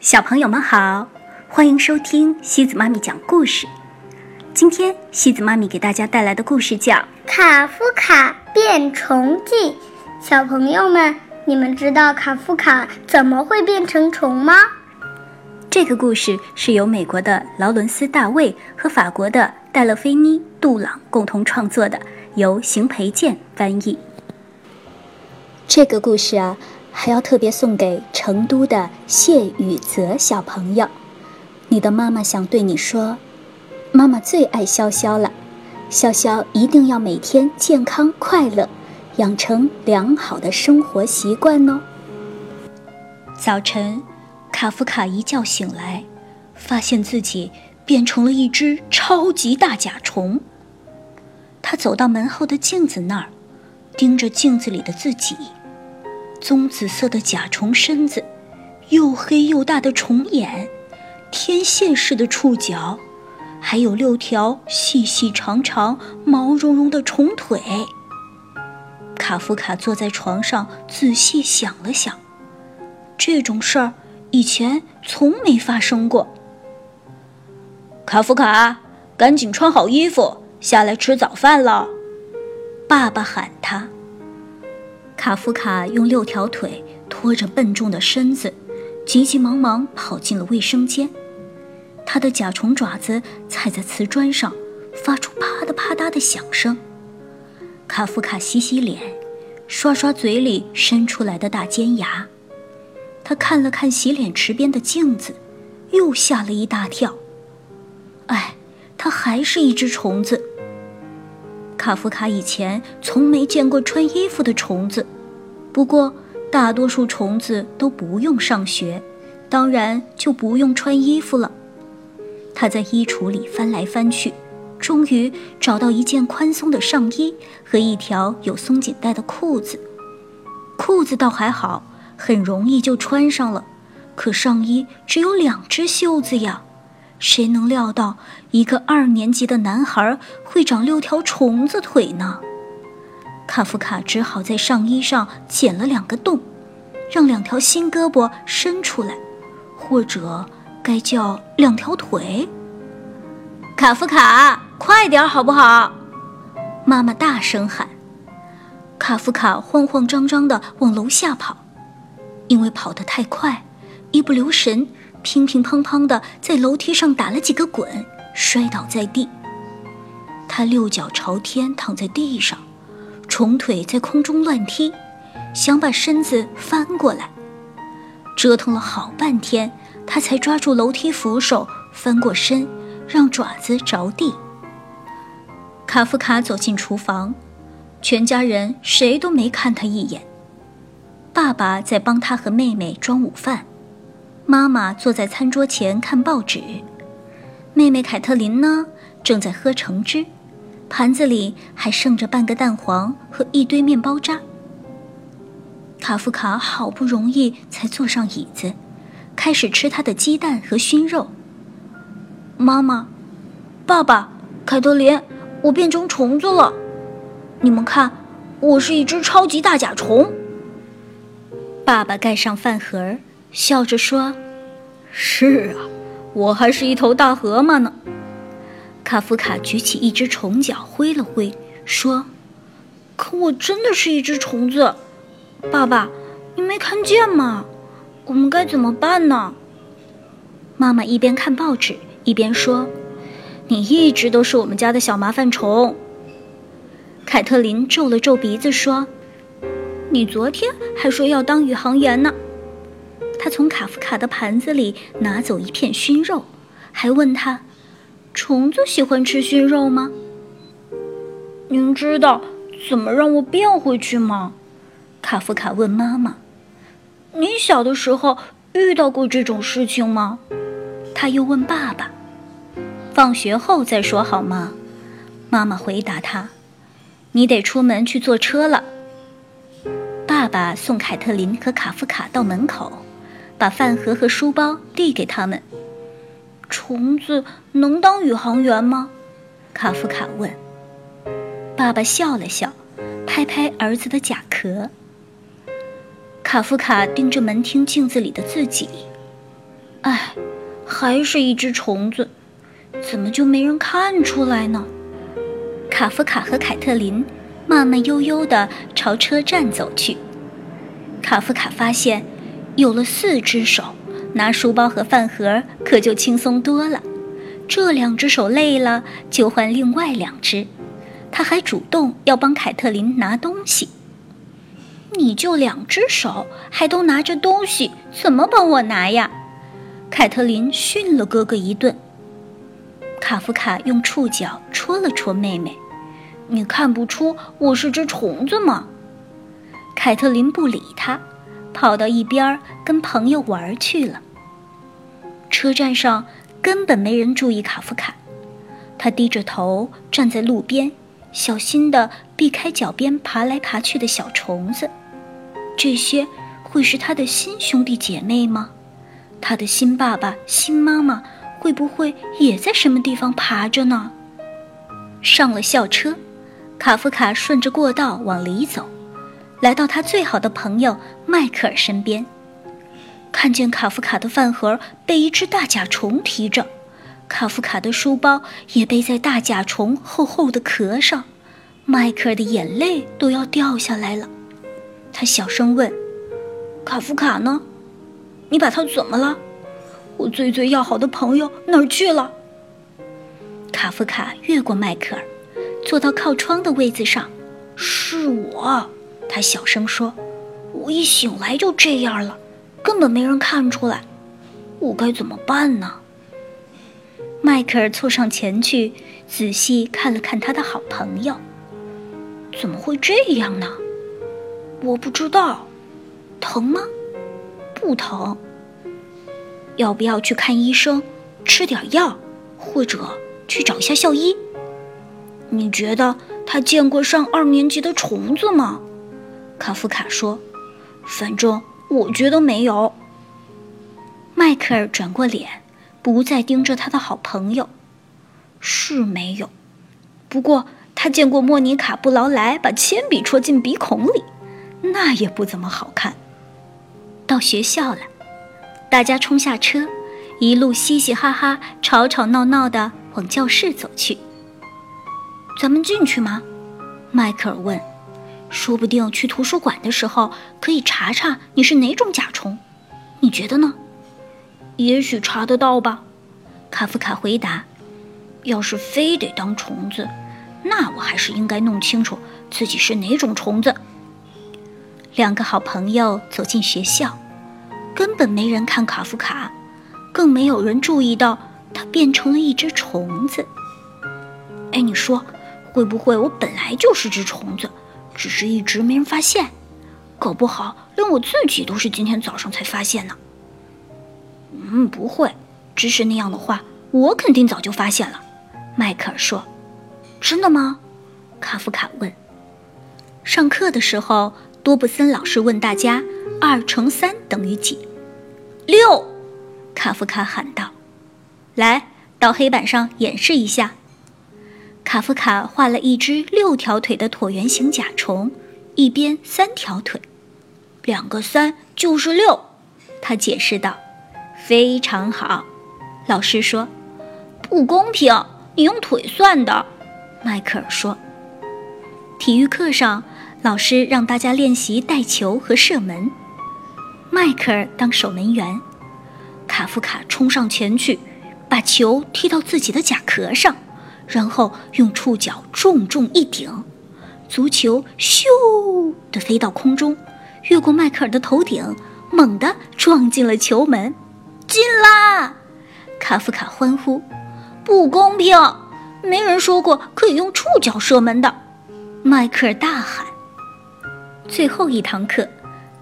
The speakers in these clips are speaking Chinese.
小朋友们好，欢迎收听西子妈咪讲故事。今天西子妈咪给大家带来的故事叫《卡夫卡变虫记》。小朋友们，你们知道卡夫卡怎么会变成虫吗？这个故事是由美国的劳伦斯·大卫和法国的戴勒菲妮·杜朗共同创作的，由邢培建翻译。这个故事啊。还要特别送给成都的谢雨泽小朋友，你的妈妈想对你说，妈妈最爱潇潇了，潇潇一定要每天健康快乐，养成良好的生活习惯哦。早晨，卡夫卡一觉醒来，发现自己变成了一只超级大甲虫。他走到门后的镜子那儿，盯着镜子里的自己。棕紫色的甲虫身子，又黑又大的虫眼，天线似的触角，还有六条细细长长、毛茸茸的虫腿。卡夫卡坐在床上，仔细想了想，这种事儿以前从没发生过。卡夫卡，赶紧穿好衣服，下来吃早饭了。爸爸喊他。卡夫卡用六条腿拖着笨重的身子，急急忙忙跑进了卫生间。他的甲虫爪子踩在瓷砖上，发出啪嗒啪嗒的响声。卡夫卡洗洗脸，刷刷嘴里伸出来的大尖牙。他看了看洗脸池边的镜子，又吓了一大跳。哎，他还是一只虫子。卡夫卡以前从没见过穿衣服的虫子，不过大多数虫子都不用上学，当然就不用穿衣服了。他在衣橱里翻来翻去，终于找到一件宽松的上衣和一条有松紧带的裤子。裤子倒还好，很容易就穿上了，可上衣只有两只袖子呀。谁能料到一个二年级的男孩会长六条虫子腿呢？卡夫卡只好在上衣上剪了两个洞，让两条新胳膊伸出来，或者该叫两条腿。卡夫卡，快点好不好？妈妈大声喊。卡夫卡慌慌张张地往楼下跑，因为跑得太快，一不留神。乒乒乓乓的在楼梯上打了几个滚，摔倒在地。他六脚朝天躺在地上，虫腿在空中乱踢，想把身子翻过来。折腾了好半天，他才抓住楼梯扶手翻过身，让爪子着地。卡夫卡走进厨房，全家人谁都没看他一眼。爸爸在帮他和妹妹装午饭。妈妈坐在餐桌前看报纸，妹妹凯特琳呢，正在喝橙汁，盘子里还剩着半个蛋黄和一堆面包渣。卡夫卡好不容易才坐上椅子，开始吃他的鸡蛋和熏肉。妈妈，爸爸，凯特琳，我变成虫子了，你们看，我是一只超级大甲虫。爸爸盖上饭盒。笑着说：“是啊，我还是一头大河马呢。”卡夫卡举起一只虫脚挥了挥，说：“可我真的是一只虫子，爸爸，你没看见吗？我们该怎么办呢？”妈妈一边看报纸一边说：“你一直都是我们家的小麻烦虫。”凯特琳皱了皱鼻子说：“你昨天还说要当宇航员呢。”他从卡夫卡的盘子里拿走一片熏肉，还问他：“虫子喜欢吃熏肉吗？”您知道怎么让我变回去吗？卡夫卡问妈妈：“你小的时候遇到过这种事情吗？”他又问爸爸：“放学后再说好吗？”妈妈回答他：“你得出门去坐车了。”爸爸送凯特琳和卡夫卡到门口。把饭盒和书包递给他们。虫子能当宇航员吗？卡夫卡问。爸爸笑了笑，拍拍儿子的甲壳。卡夫卡盯着门厅镜子里的自己。唉，还是一只虫子，怎么就没人看出来呢？卡夫卡和凯特琳慢慢悠悠地朝车站走去。卡夫卡发现，有了四只手，拿书包和饭盒可就轻松多了。这两只手累了，就换另外两只。他还主动要帮凯特琳拿东西。你就两只手，还都拿着东西，怎么帮我拿呀？凯特琳训了哥哥一顿。卡夫卡用触角戳了戳妹妹：“你看不出我是只虫子吗？”凯特琳不理他，跑到一边跟朋友玩去了。车站上根本没人注意卡夫卡，他低着头站在路边，小心地避开脚边爬来爬去的小虫子。这些会是他的新兄弟姐妹吗？他的新爸爸、新妈妈会不会也在什么地方爬着呢？上了校车，卡夫卡顺着过道往里走。来到他最好的朋友迈克尔身边，看见卡夫卡的饭盒被一只大甲虫提着，卡夫卡的书包也背在大甲虫厚厚的壳上，迈克尔的眼泪都要掉下来了。他小声问：“卡夫卡呢？你把他怎么了？我最最要好的朋友哪儿去了？”卡夫卡越过迈克尔，坐到靠窗的位子上。“是我。”他小声说：“我一醒来就这样了，根本没人看出来，我该怎么办呢？”迈克尔凑上前去，仔细看了看他的好朋友。“怎么会这样呢？”“我不知道，疼吗？”“不疼。”“要不要去看医生，吃点药，或者去找一下校医？”“你觉得他见过上二年级的虫子吗？”卡夫卡说：“反正我觉得没有。”迈克尔转过脸，不再盯着他的好朋友。是没有，不过他见过莫妮卡·布劳莱把铅笔戳进鼻孔里，那也不怎么好看。到学校了，大家冲下车，一路嘻嘻哈哈、吵吵闹闹的往教室走去。咱们进去吗？迈克尔问。说不定去图书馆的时候可以查查你是哪种甲虫，你觉得呢？也许查得到吧。卡夫卡回答：“要是非得当虫子，那我还是应该弄清楚自己是哪种虫子。”两个好朋友走进学校，根本没人看卡夫卡，更没有人注意到他变成了一只虫子。哎，你说会不会我本来就是只虫子？只是一直没人发现，搞不好连我自己都是今天早上才发现呢。嗯，不会，只是那样的话，我肯定早就发现了。迈克尔说：“真的吗？”卡夫卡问。上课的时候，多布森老师问大家：“二乘三等于几？”六，卡夫卡喊道：“来，到黑板上演示一下。”卡夫卡画了一只六条腿的椭圆形甲虫，一边三条腿，两个三就是六。他解释道：“非常好。”老师说：“不公平，你用腿算的。”迈克尔说。体育课上，老师让大家练习带球和射门，迈克尔当守门员，卡夫卡冲上前去，把球踢到自己的甲壳上。然后用触角重重一顶，足球咻地飞到空中，越过迈克尔的头顶，猛地撞进了球门，进啦！卡夫卡欢呼：“不公平！没人说过可以用触角射门的！”迈克尔大喊。最后一堂课，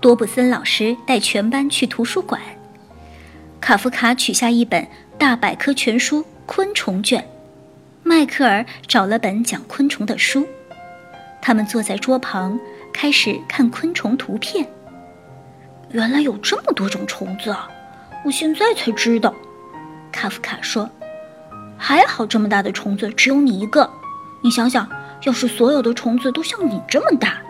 多布森老师带全班去图书馆，卡夫卡取下一本大百科全书《昆虫卷》。迈克尔找了本讲昆虫的书，他们坐在桌旁，开始看昆虫图片。原来有这么多种虫子啊！我现在才知道。卡夫卡说：“还好这么大的虫子只有你一个。你想想，要是所有的虫子都像你这么大……”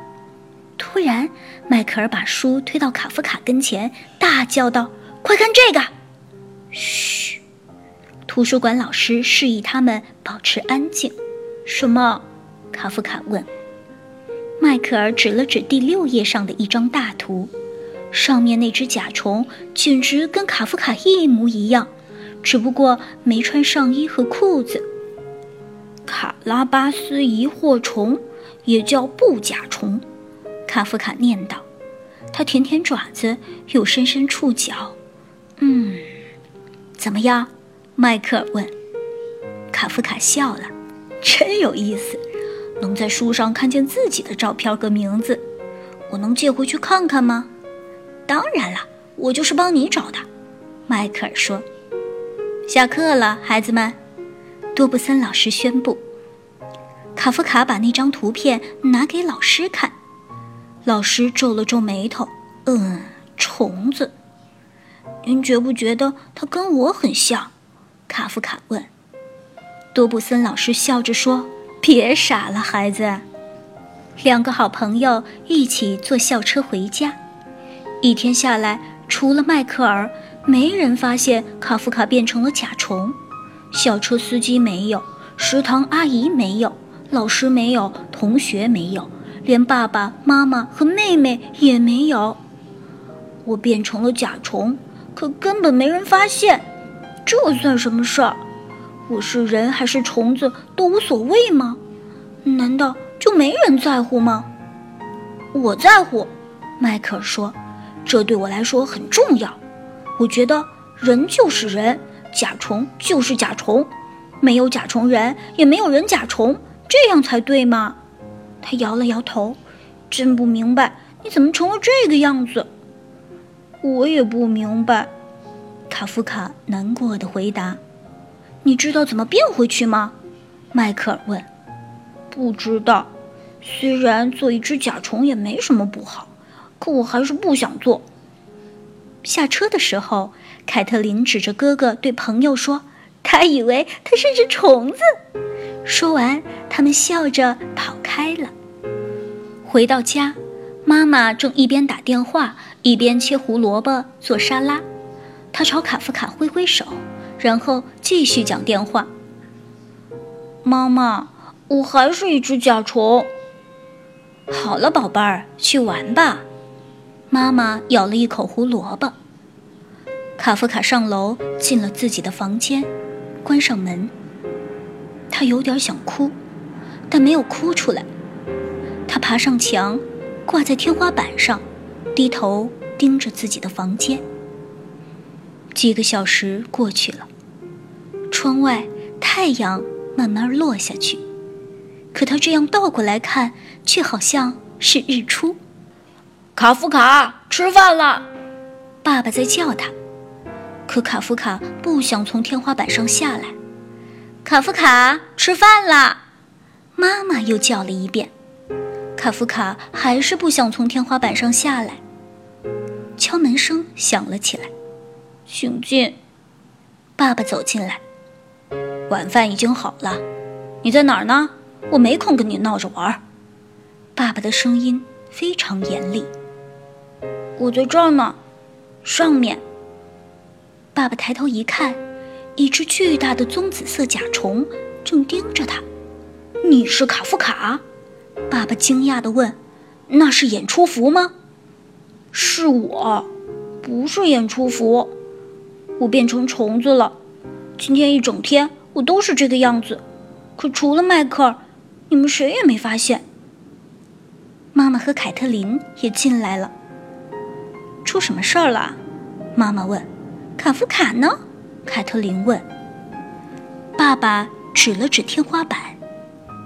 突然，迈克尔把书推到卡夫卡跟前，大叫道：“快看这个！”嘘！图书馆老师示意他们保持安静。什么？卡夫卡问。迈克尔指了指第六页上的一张大图，上面那只甲虫简直跟卡夫卡一模一样，只不过没穿上衣和裤子。卡拉巴斯疑惑虫，也叫布甲虫，卡夫卡念道。他舔舔爪子，又伸伸触角。嗯，怎么样？迈克尔问。卡夫卡笑了，真有意思。能在书上看见自己的照片和名字，我能借回去看看吗？当然了，我就是帮你找的。迈克尔说。下课了，孩子们，多布森老师宣布。卡夫卡把那张图片拿给老师看，老师皱了皱眉头。嗯，虫子。您觉不觉得它跟我很像？卡夫卡问。多布森老师笑着说。别傻了，孩子。两个好朋友一起坐校车回家。一天下来，除了迈克尔，没人发现卡夫卡变成了甲虫。校车司机没有，食堂阿姨没有，老师没有，同学没有，连爸爸妈妈和妹妹也没有。我变成了甲虫，可根本没人发现，这算什么事儿？我是人还是虫子都无所谓吗？难道就没人在乎吗？我在乎，迈克尔说：“这对我来说很重要。我觉得人就是人，甲虫就是甲虫，没有甲虫人，也没有人甲虫，这样才对嘛？”他摇了摇头，真不明白你怎么成了这个样子。我也不明白，卡夫卡难过的回答。你知道怎么变回去吗？迈克尔问。不知道。虽然做一只甲虫也没什么不好，可我还是不想做。下车的时候，凯特琳指着哥哥对朋友说：“他以为他是只虫子。”说完，他们笑着跑开了。回到家，妈妈正一边打电话一边切胡萝卜做沙拉。他朝卡夫卡挥挥手。然后继续讲电话。妈妈，我还是一只甲虫。好了，宝贝儿，去玩吧。妈妈咬了一口胡萝卜。卡夫卡上楼，进了自己的房间，关上门。他有点想哭，但没有哭出来。他爬上墙，挂在天花板上，低头盯着自己的房间。几个小时过去了，窗外太阳慢慢落下去，可他这样倒过来看，却好像是日出。卡夫卡，吃饭了，爸爸在叫他，可卡夫卡不想从天花板上下来。卡夫卡，吃饭了，妈妈又叫了一遍，卡夫卡还是不想从天花板上下来。敲门声响了起来。请进，爸爸走进来。晚饭已经好了，你在哪儿呢？我没空跟你闹着玩。爸爸的声音非常严厉。我在这儿呢，上面。爸爸抬头一看，一只巨大的棕紫色甲虫正盯着他。你是卡夫卡？爸爸惊讶地问。那是演出服吗？是我，不是演出服。我变成虫子了，今天一整天我都是这个样子，可除了迈克尔，你们谁也没发现。妈妈和凯特琳也进来了。出什么事儿了？妈妈问。卡夫卡呢？凯特琳问。爸爸指了指天花板，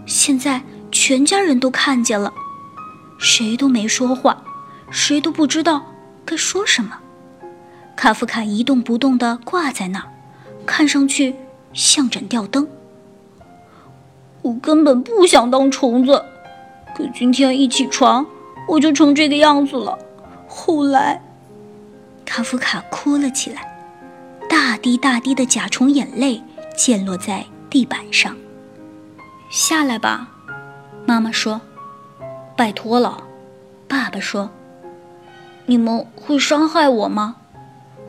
现在全家人都看见了，谁都没说话，谁都不知道该说什么。卡夫卡一动不动地挂在那儿，看上去像盏吊灯。我根本不想当虫子，可今天一起床我就成这个样子了。后来，卡夫卡哭了起来，大滴大滴的甲虫眼泪溅落在地板上。下来吧，妈妈说。拜托了，爸爸说。你们会伤害我吗？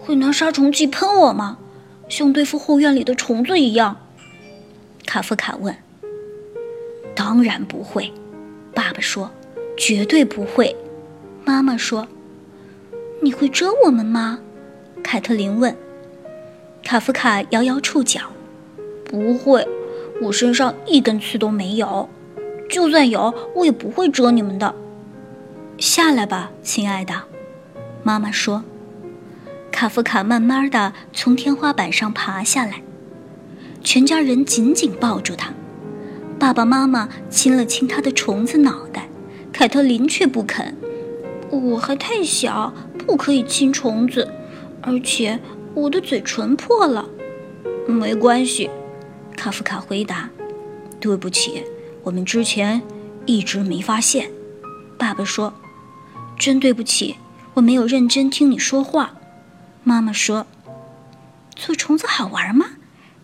会拿杀虫剂喷我吗？像对付后院里的虫子一样？卡夫卡问。当然不会，爸爸说，绝对不会。妈妈说：“你会蛰我们吗？”凯特琳问。卡夫卡摇摇触角：“不会，我身上一根刺都没有。就算有，我也不会蛰你们的。”下来吧，亲爱的，妈妈说。卡夫卡慢慢的从天花板上爬下来，全家人紧紧抱住他。爸爸妈妈亲了亲他的虫子脑袋，凯特琳却不肯。我还太小，不可以亲虫子，而且我的嘴唇破了。没关系，卡夫卡回答。对不起，我们之前一直没发现。爸爸说。真对不起，我没有认真听你说话。妈妈说：“做虫子好玩吗？”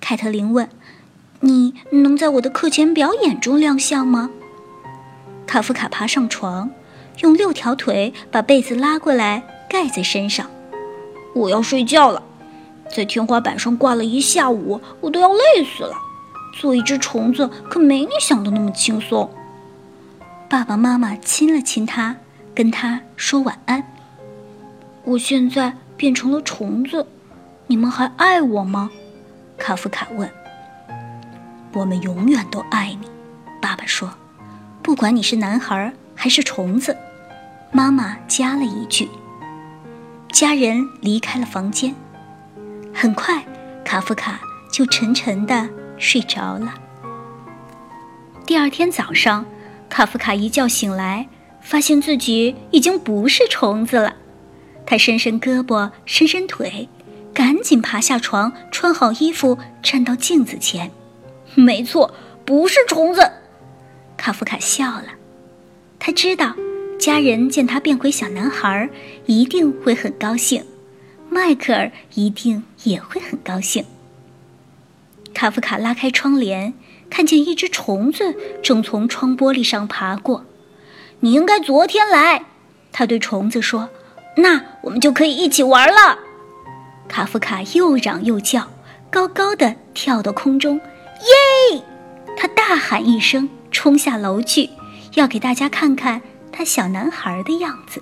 凯特琳问。“你能在我的课前表演中亮相吗？”卡夫卡爬上床，用六条腿把被子拉过来盖在身上。“我要睡觉了，在天花板上挂了一下午，我都要累死了。做一只虫子可没你想的那么轻松。”爸爸妈妈亲了亲他。跟他说晚安。我现在变成了虫子，你们还爱我吗？卡夫卡问。我们永远都爱你，爸爸说。不管你是男孩还是虫子，妈妈加了一句。家人离开了房间，很快，卡夫卡就沉沉的睡着了。第二天早上，卡夫卡一觉醒来。发现自己已经不是虫子了，他伸伸胳膊，伸伸腿，赶紧爬下床，穿好衣服，站到镜子前。没错，不是虫子。卡夫卡笑了，他知道家人见他变回小男孩一定会很高兴，迈克尔一定也会很高兴。卡夫卡拉开窗帘，看见一只虫子正从窗玻璃上爬过。你应该昨天来，他对虫子说：“那我们就可以一起玩了。”卡夫卡又嚷又叫，高高的跳到空中，耶！他大喊一声，冲下楼去，要给大家看看他小男孩的样子。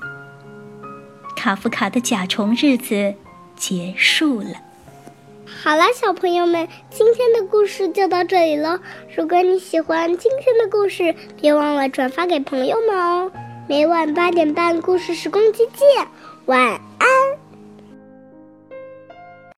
卡夫卡的甲虫日子结束了。好了，小朋友们，今天的故事就到这里了。如果你喜欢今天的故事，别忘了转发给朋友们哦。每晚八点半，故事时光机见，晚安。